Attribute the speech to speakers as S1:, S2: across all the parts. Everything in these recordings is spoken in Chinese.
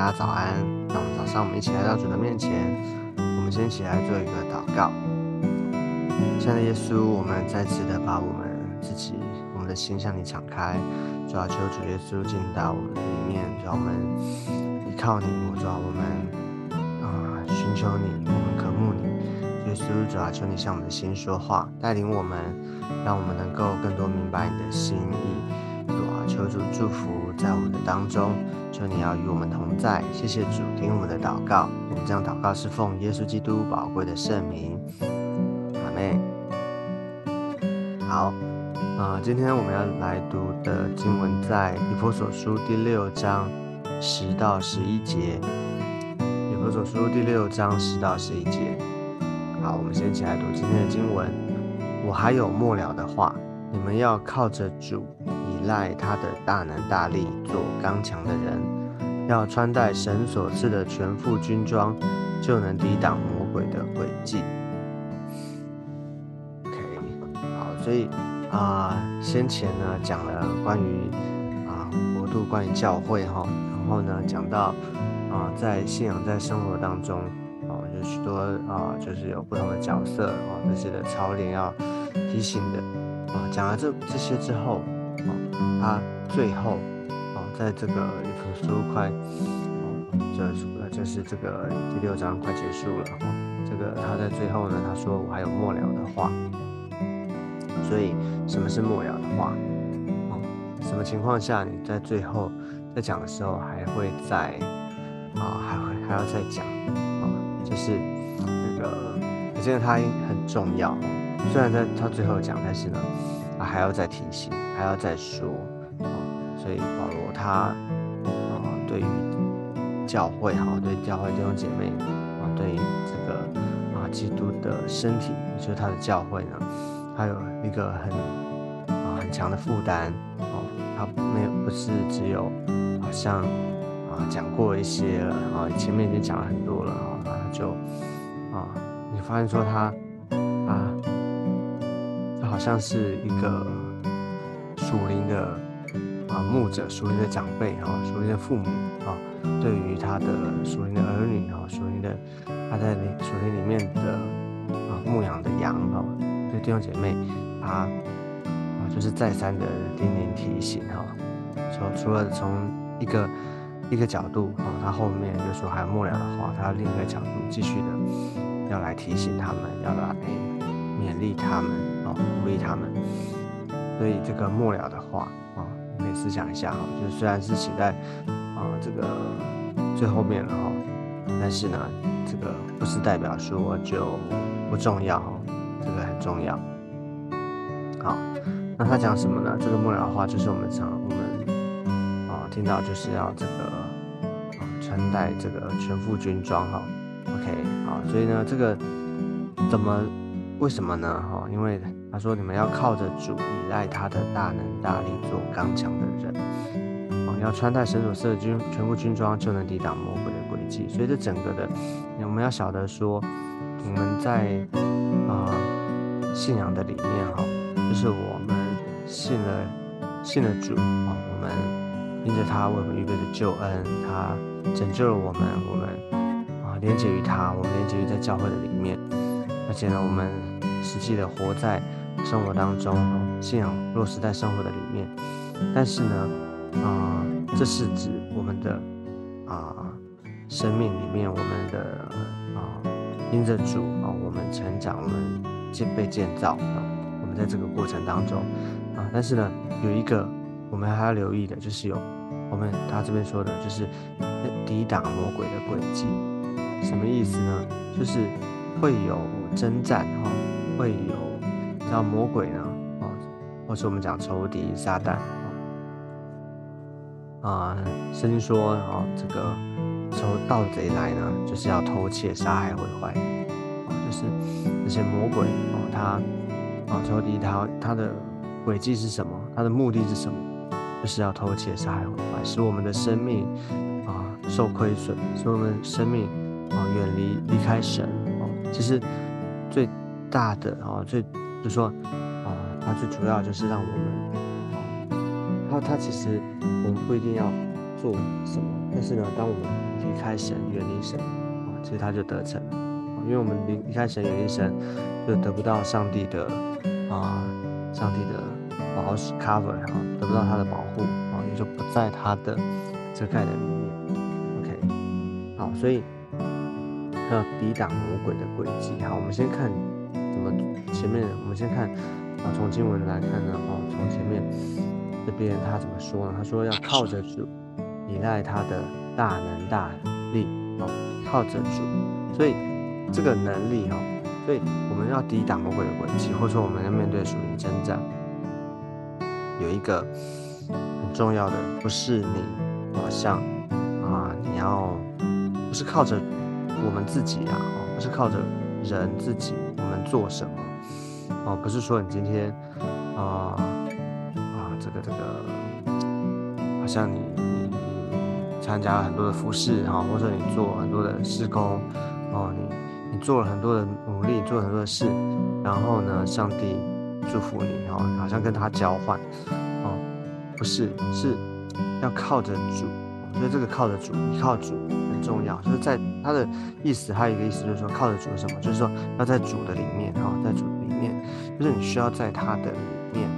S1: 大家早安。那我们早上，我们一起来到主的面前，我们先一起来做一个祷告。亲爱的耶稣，我们再次的把我们自己、我们的心向你敞开，主要求主耶稣进到我们里面，主要我们依靠你，主要我们啊寻求你，我们渴慕你。耶稣，主要求你向我们的心说话，带领我们，让我们能够更多明白你的心意。主啊，求主祝福在我们的当中。求你要与我们同在，谢谢主，听我们的祷告。我们这样祷告是奉耶稣基督宝贵的圣名，阿妹。好，啊，今天我们要来读的经文在以弗所书第六章十到十一节。以弗所书第六章十到十一节。好，我们先起来读今天的经文。我还有末了的话，你们要靠着主。依赖他的大能大力，做刚强的人，要穿戴神所赐的全副军装，就能抵挡魔鬼的诡计。OK，好，所以啊，先前呢讲了关于啊国度，关于教会哈，然后呢讲到啊在信仰在生活当中啊有许多啊就是有不同的角色啊这些的操练要提醒的啊，讲了这这些之后。他最后哦，在这个一本书快哦，这就是这个第六章快结束了哈。这个他在最后呢，他说我还有末了的话。所以什么是末了的话？哦，什么情况下你在最后在讲的时候还会再啊，还会还要再讲啊？就是那个，我觉得他很重要。虽然在他最后讲，但是呢，还要再提醒。还要再说啊，所以保罗他啊，对于教会哈，对教会弟兄姐妹啊，对于这个啊基督的身体，也就是他的教会呢，他有一个很啊很强的负担哦，他没有不是只有好像啊讲过一些了啊，前面已经讲了很多了啊，他就啊，你发现说他啊，好像是一个。属灵的啊牧者，属灵的长辈哈，属灵的父母啊，对于他的属灵的儿女哈，属灵的他在里属灵里面的啊牧养的羊哈，对弟兄姐妹他啊就是再三的叮咛提醒哈，说除了从一个一个角度啊，他后面就说还有末了的话，他另一个角度继续的要来提醒他们，要来勉励他们啊，鼓励他们。所以这个末了的话啊，你可以思想一下哈，就虽然是写在啊这个最后面了哈，但是呢，这个不是代表说就不重要哈，这个很重要。好，那他讲什么呢？这个末了的话就是我们常我们啊听到就是要这个啊穿戴这个全副军装哈。OK，好，所以呢这个怎么为什么呢？哈，因为。他说：“你们要靠着主，依赖他的大能大力，做刚强的人。哦，要穿戴神所赐的军全部军装，就能抵挡魔鬼的诡计。所以这整个的，我们要晓得说，我们在啊信仰的里面哈，就是我们信了信了主啊，我们因着他为我们预备的救恩，他拯救了我们，我们啊连接于他，我们连接于在教会的里面，而且呢，我们实际的活在。”生活当中，信仰落实在生活的里面，但是呢，啊，这是指我们的啊生命里面，我们的啊因着主啊，我们成长，我们建被建造啊，我们在这个过程当中啊，但是呢，有一个我们还要留意的，就是有我们他这边说的，就是抵挡魔鬼的诡计，什么意思呢？就是会有征战哈，会有。叫魔鬼呢，啊，或是我们讲仇敌撒旦，啊，圣经说，啊，这个仇盗贼来呢，就是要偷窃、杀害、毁坏，啊，就是这些魔鬼，哦，他，啊，仇敌他他的轨迹是什么？他的目的是什么？就是要偷窃、杀害、毁坏，使我们的生命啊受亏损，使我们生命啊远离离开神，哦，其实大的啊最。就说啊，它最主要就是让我们啊，它它其实我们不一定要做什么，但是呢，当我们离开神、远离神，啊，其实他就得逞了，因为我们离离开神、远离神，就得不到上帝的啊，上帝的保 cover 啊，得不到他的保护啊，也就不在他的遮盖的里面。OK，好，所以要抵挡魔鬼的诡计。好，我们先看前面，我们先看啊，从经文来看呢，哦，从前面这边他怎么说呢？他说要靠着主。依赖他的大能大力哦，靠着主，所以这个能力哦，所以我们要抵挡魔鬼的诡计，或者说我们要面对属灵征战，有一个很重要的，不是你好像啊，你要不是靠着我们自己啊，哦，不是靠着人自己，我们做什么哦，不是说你今天啊啊，这个这个，好像你你。参加了很多的服饰哈，或者你做很多的施工哦，你你做了很多的努力，做了很多的事，然后呢，上帝祝福你哦，好像跟他交换哦，不是，是要靠着主，所以这个靠着主，依靠主很重要。就是在他的意思，还有一个意思就是说，靠着主什么？就是说要在主的里面哈，在主面，就是你需要在他的里面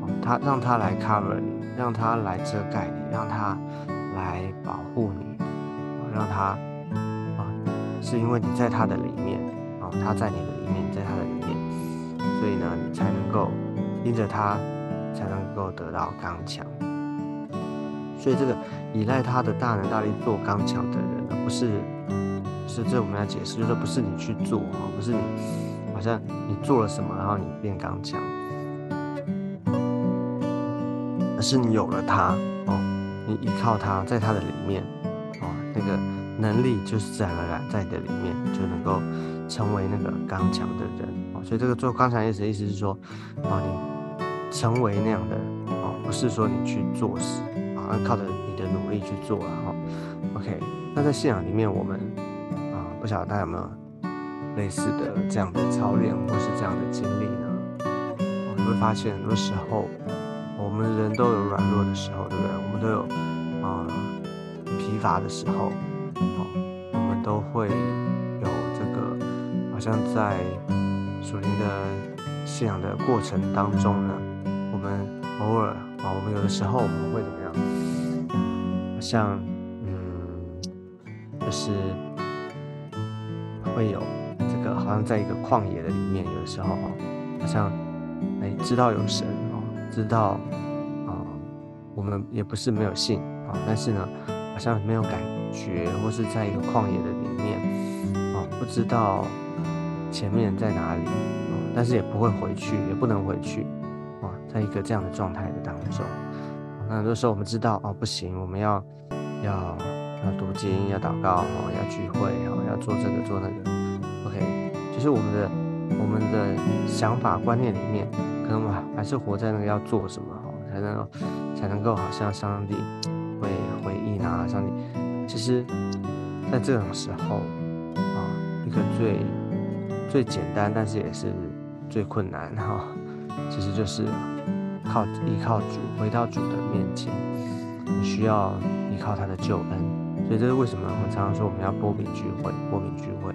S1: 哦，他让他来 cover 你，让他来遮盖你，让他。来保护你，让他啊，是因为你在他的里面啊，他在你的里面，在他的里面，所以呢，你才能够因着他，才能够得到刚强。所以这个依赖他的大能大力做刚强的人，不是，是这我们要解释，就是不是你去做啊，不是你像你做了什么，然后你变刚强，而是你有了他哦。你依靠他，在他的里面，哦，那个能力就是自然而然在你的里面，就能够成为那个刚强的人，哦，所以这个做刚强意思意思是说，哦，你成为那样的，哦，不是说你去做事，啊，靠着你的努力去做了，哈，OK，那在信仰里面，我们，啊，不晓得大家有没有类似的这样的操练或是这样的经历呢？我们会发现很多时候。我们人都有软弱的时候，对不对？我们都有啊疲乏的时候，好，我们都会有这个，好像在属灵的信仰的过程当中呢，我们偶尔啊，我们有的时候我们会怎么样？像嗯，就是会有好像在一个旷野的里面，有时候好像哎知道有神哦。知道啊，我们也不是没有信啊，但是呢，好像没有感觉，或是在一个旷野的里面啊，不知道前面在哪里，但是也不会回去，也不能回去啊，在一个这样的状态的当中，那很多时候我们知道哦，不行，我们要要要读经，要祷告，要聚会哦，要做这个做那个，OK，是我们的我们的想法观念里面。可能我还是活在那个要做什么哦，才能才能够好像上帝会回应啊，上帝其实在这种时候啊，一个最最简单，但是也是最困难哈，其实就是靠依靠主，回到主的面前，你需要依靠他的救恩，所以这是为什么我们常常说我们要波比聚会，波比聚会，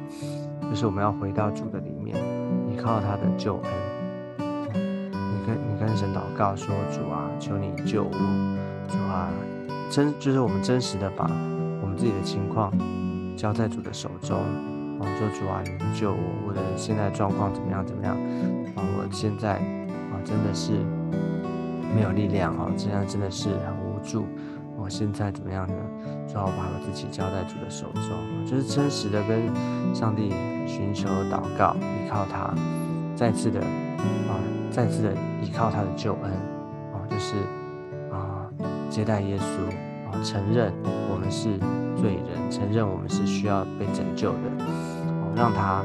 S1: 是我们要回到主的里面，依靠他的救恩。你跟你跟神祷告说：“主啊，求你救我！主啊，真就是我们真实的把我们自己的情况交在主的手中。我们，说主啊，你救我！我的现在状况怎么样？怎么样？啊，我现在啊，真的是没有力量哦，这样真的是很无助。我现在怎么样呢？主啊，我把我自己交在主的手中，就是真实的跟上帝寻求祷告，依靠他，再次的啊。”再次的依靠他的救恩，哦，就是啊，接待耶稣，啊，承认我们是罪人，承认我们是需要被拯救的，哦，让他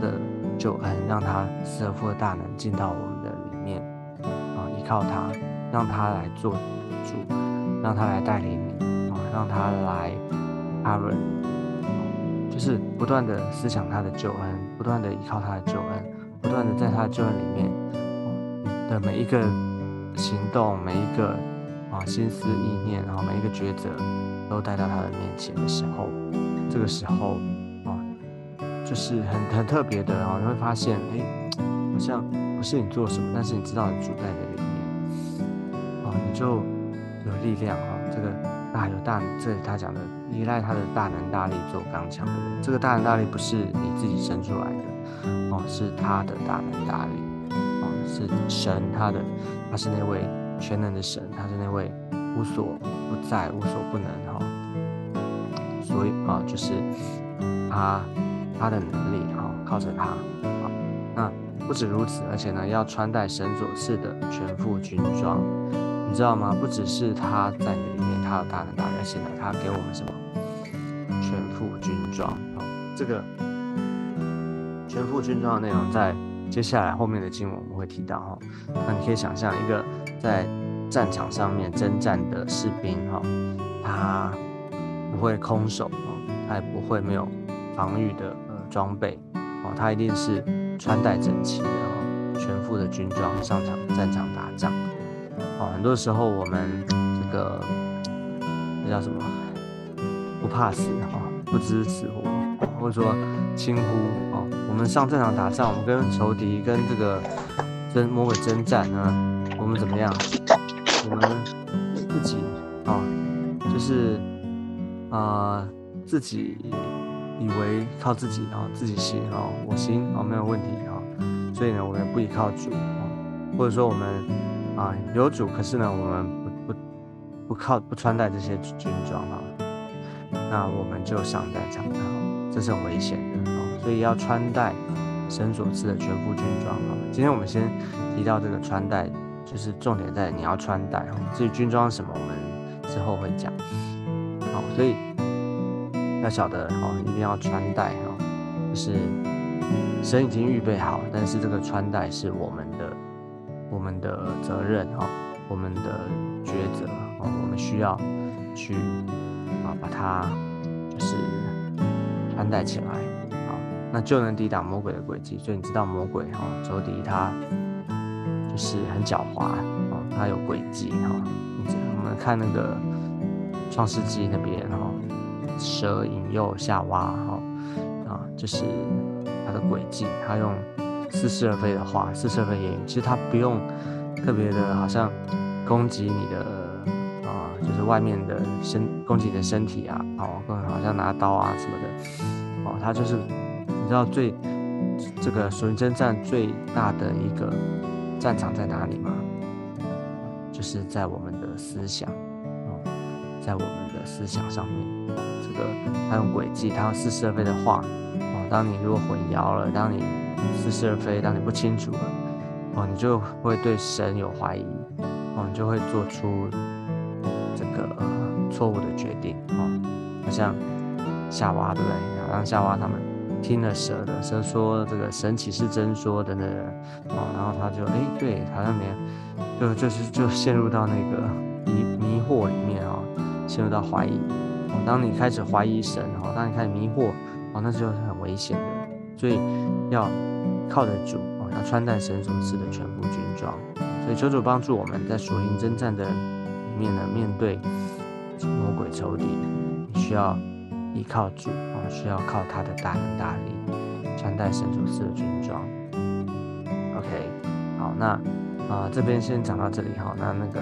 S1: 的救恩，让他死而复活的大能进到我们的里面，啊，依靠他，让他来做主，让他来带领你，啊，让他来 cover 你，就是不断的思想他的救恩，不断的依靠他的救恩，不断的在他的救恩里面。的每一个行动，每一个啊心思意念，然后每一个抉择都带到他的面前的时候，这个时候啊，就是很很特别的啊，你会发现，哎，好像不是你做什么，但是你知道你主在的里面，啊，你就有力量哈。这个大有大，这是他讲的依赖他的大能大力做刚强的人，这个大能大力不是你自己生出来的，哦，是他的大能大力哦。是神，他的他是那位全能的神，他是那位无所不在、无所不能哈。所以啊，就是他他的能力哈，靠着他啊。那不止如此，而且呢，要穿戴神所赐的全副军装，你知道吗？不只是他在你里面，他有大能大力，而且呢，他给我们什么？全副军装啊。这个全副军装的内容在。接下来后面的经文我们会提到哈，那你可以想象一个在战场上面征战的士兵哈，他不会空手哦，他也不会没有防御的呃装备哦，他一定是穿戴整齐的哦，全副的军装上场战场打仗哦。很多时候我们这个这叫什么不怕死啊，不知死活，或者说轻忽啊。我们上战场打仗，我们跟仇敌、跟这个真魔鬼征战呢，我们怎么样？我们自己啊，就是啊，自己以为靠自己啊，自己行啊，我行啊，没有问题啊。所以呢，我们不依靠主啊，或者说我们啊有主，可是呢，我们不不不靠不穿戴这些军装啊，那我们就上战场啊，这是很危险的。所以要穿戴神所赐的全副军装哈。今天我们先提到这个穿戴，就是重点在你要穿戴哈。至于军装什么，我们之后会讲。好，所以要晓得哈，一定要穿戴哈，就是神已经预备好，但是这个穿戴是我们的我们的责任哈，我们的抉择啊，我们需要去啊把它就是穿戴起来啊。那就能抵挡魔鬼的诡计，所以你知道魔鬼哈，仇敌他就是很狡猾哦，他有诡计哈。我们看那个创世纪那边哈，蛇引诱夏娃哈啊，就是他的诡计，他用似是而非的话，似是而非言语，其实他不用特别的，好像攻击你的啊，就是外面的身攻击你的身体啊，哦，好像拿刀啊什么的哦，他就是你。知道最这个属灵征战最大的一个战场在哪里吗？就是在我们的思想哦，在我们的思想上面。这个他用诡计，他用似是而非的话哦。当你如果混淆了，当你似是而非，当你不清楚了哦，你就会对神有怀疑哦，你就会做出这个错误的决定哦。好像夏娃对不对？好像夏娃他们。听了蛇的，蛇说这个神岂是真说等等哦，然后他就哎，对，好像没有，就就是就陷入到那个迷迷惑里面啊，陷入到怀疑哦。当你开始怀疑神哦，当你开始迷惑哦，那就是很危险的。所以要靠得住哦，要穿戴神所赐的全部军装。所以求主帮助我们在属灵征战的里面呢，面对魔鬼仇敌，需要。依靠主啊，需要靠他的大能大力，穿戴神所赐的军装。OK，好，那啊这边先讲到这里哈。那那个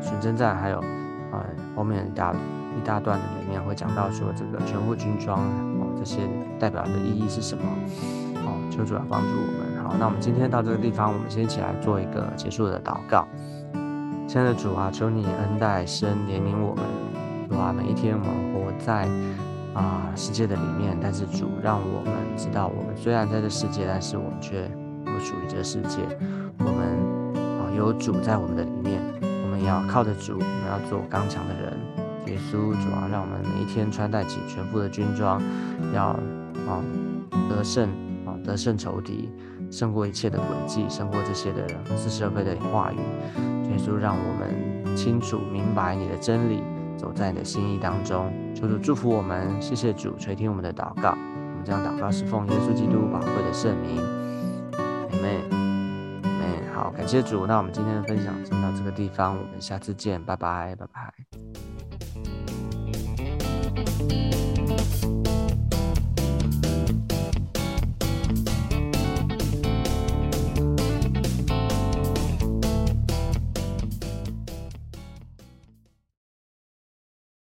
S1: 巡征战还有啊后面一大一大段的里面会讲到说这个全副军装哦，这些代表的意义是什么？求主要帮助我们。好，那我们今天到这个地方，我们先一起来做一个结束的祷告。亲爱的主啊，求你恩待生怜悯我们，主啊，每一天我们活在。啊，世界的里面，但是主让我们知道，我们虽然在这世界，但是我们却不属于这世界。我们啊，有主在我们的里面，我们要靠着主，我们要做刚强的人。耶稣主啊，让我们每一天穿戴起全副的军装，要啊得胜得胜仇敌，胜过一切的诡计，胜过这些的是社会的话语。耶稣让我们清楚明白你的真理，走在你的心意当中。求主祝福我们，谢谢主垂听我们的祷告。我们将祷告是奉耶稣基督宝贵的圣名，阿门，阿门。好。感谢主。那我们今天的分享就到这个地方，我们下次见，拜拜，拜拜。